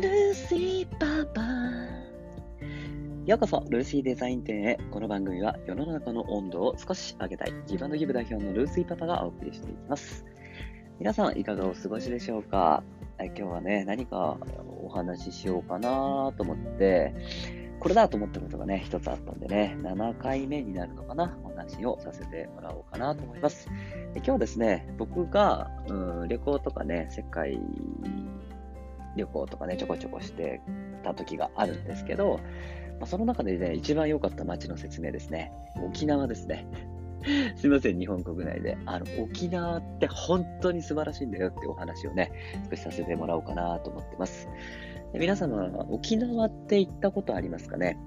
ルーシーパパようこそ、ルーシーデザイン店へ。この番組は世の中の温度を少し上げたい、ギブアンドギブ代表のルーシーパパがお送りしていきます。皆さん、いかがお過ごしでしょうか？今日はね、何かお話ししようかなと思って、これだと思ったことがね、一つあったんでね、7回目になるのかな、お話をさせてもらおうかなと思います。今日はですね、僕が、うん、旅行とかね、世界旅行とかね、ちょこちょこしてた時があるんですけど、まあ、その中でね、一番良かった街の説明ですね。沖縄ですね。すいません、日本国内で。あの、沖縄って本当に素晴らしいんだよってお話をね、少しさせてもらおうかなと思ってます。皆様、沖縄って行ったことありますかね？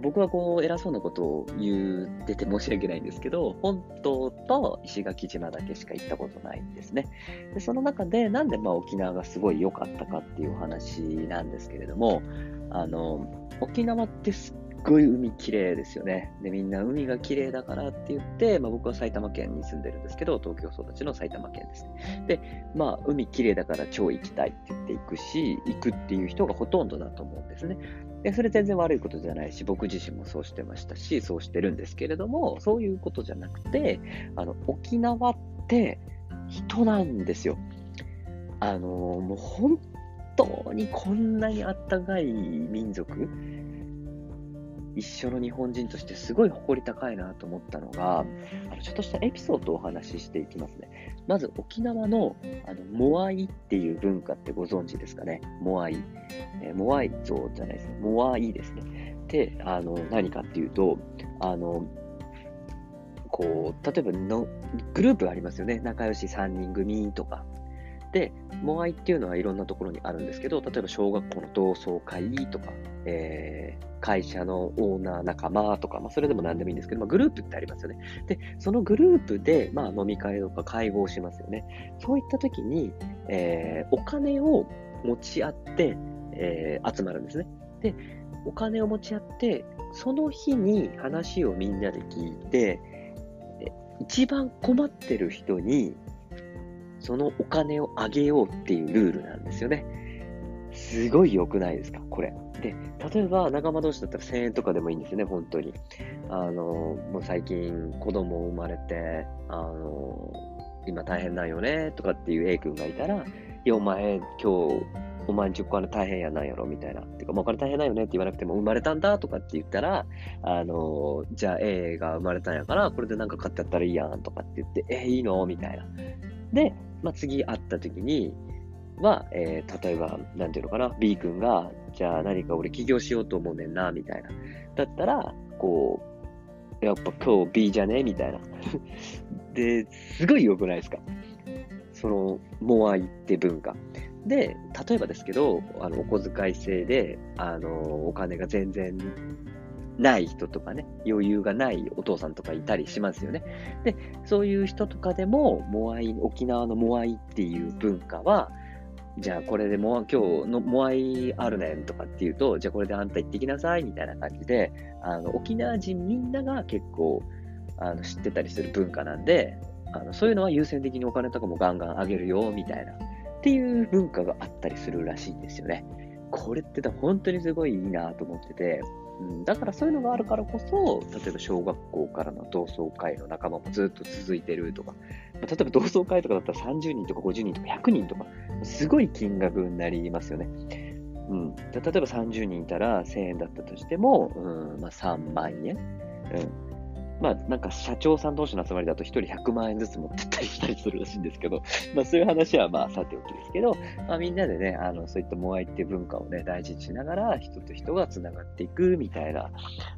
僕はこう偉そうなことを言ってて申し訳ないんですけど、本島と石垣島だけしか行ったことないんですね。でその中で、なんでまあ沖縄がすごい良かったかっていうお話なんですけれども、あの、沖縄ってすっごい海綺麗ですよね。で、みんな海が綺麗だからって言って、まあ僕は埼玉県に住んでるんですけど、東京育ちの埼玉県ですね。で、まあ海綺麗だから超行きたいって言って行くし、行くっていう人がほとんどだと思うんですね。で、それ全然悪いことじゃないし、僕自身もそうしてましたし、そうしてるんですけれども、そういうことじゃなくて、あの、沖縄って人なんですよ。あの、もう本当にこんなにあったかい民族、一緒の日本人としてすごい誇り高いなと思ったのが、あのちょっとしたエピソードをお話ししていきますね。まず沖縄のあのモアイっていう文化ってご存知ですかね。モアイ。えー、モアイ像じゃないですね。モアイですね。で、あの何かっていうと、あの、こう、例えばのグループありますよね。仲良し3人組とか。で、モアイっていうのはいろんなところにあるんですけど、例えば小学校の同窓会とか、えー、会社のオーナー仲間とか、まあ、それでも何でもいいんですけど、まあ、グループってありますよね。で、そのグループで、まあ、飲み会とか会合しますよね。そういった時に、えー、お金を持ち合って、えー、集まるんですね。で、お金を持ち合って、その日に話をみんなで聞いて、一番困ってる人にそのお金をあげようっていうルールなんですよね。すごい良くないですか？これ。で、例えば仲間同士だったら1000円とかでもいいんですよね、本当に。あの、もう最近子供生まれて、あの、今大変なんよね、とかっていう A 君がいたら、いや、お前、今日、お前んちお金大変やなんやろ？みたいな。てか、もうお金大変だよねって言わなくても、生まれたんだとかって言ったら、あの、じゃあ A が生まれたんやから、これでなんか買ってやったらいいやんとかって言って、え、いいの？みたいな。で、まあ、次会った時には、えー、例えば、なんていうのかな、B 君が、じゃあ何か俺起業しようと思うねんな、みたいな。だったら、こう、やっぱ今日 B じゃね？みたいな。で、すごい良くないですか？その、モアイって文化。で、例えばですけど、あの、お小遣い制で、あの、お金が全然ない人とかね、余裕がないお父さんとかいたりしますよね。で、そういう人とかでも、モアイ、沖縄のモアイっていう文化は、じゃあこれでモア、今日のモアイあるねんとかっていうと、じゃあこれであんた行ってきなさいみたいな感じで、あの沖縄人みんなが結構あの知ってたりする文化なんで、あのそういうのは優先的にお金とかもガンガンあげるよみたいな、っていう文化があったりするらしいんですよね。これって本当にすごいいいなと思ってて、うん、だからそういうのがあるからこそ、例えば小学校からの同窓会の仲間もずっと続いてるとか、ま、例えば同窓会とかだったら30人とか50人とか100人とか、すごい金額になりますよね。うん、例えば30人いたら1000円だったとしても、うんまあ、3万円、うんまあ、なんか社長さん同士の集まりだと1人100万円ずつ持ってったりしたりするらしいんですけど、まあそういう話はまあさておきですけど、まあみんなでね、あの、そういったモアイっていう文化をね、大事にしながら人と人が繋がっていくみたいな、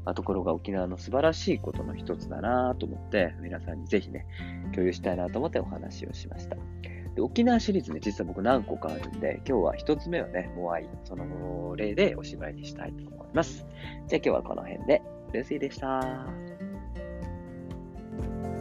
まあ、ところが沖縄の素晴らしいことの一つだなと思って、皆さんにぜひね、共有したいなと思ってお話をしました。で沖縄シリーズね、実は僕何個かあるんで、今日は一つ目はね、モアイ、その例でおしまいにしたいと思います。じゃあ今日はこの辺で、ルーシーでした。Thank you.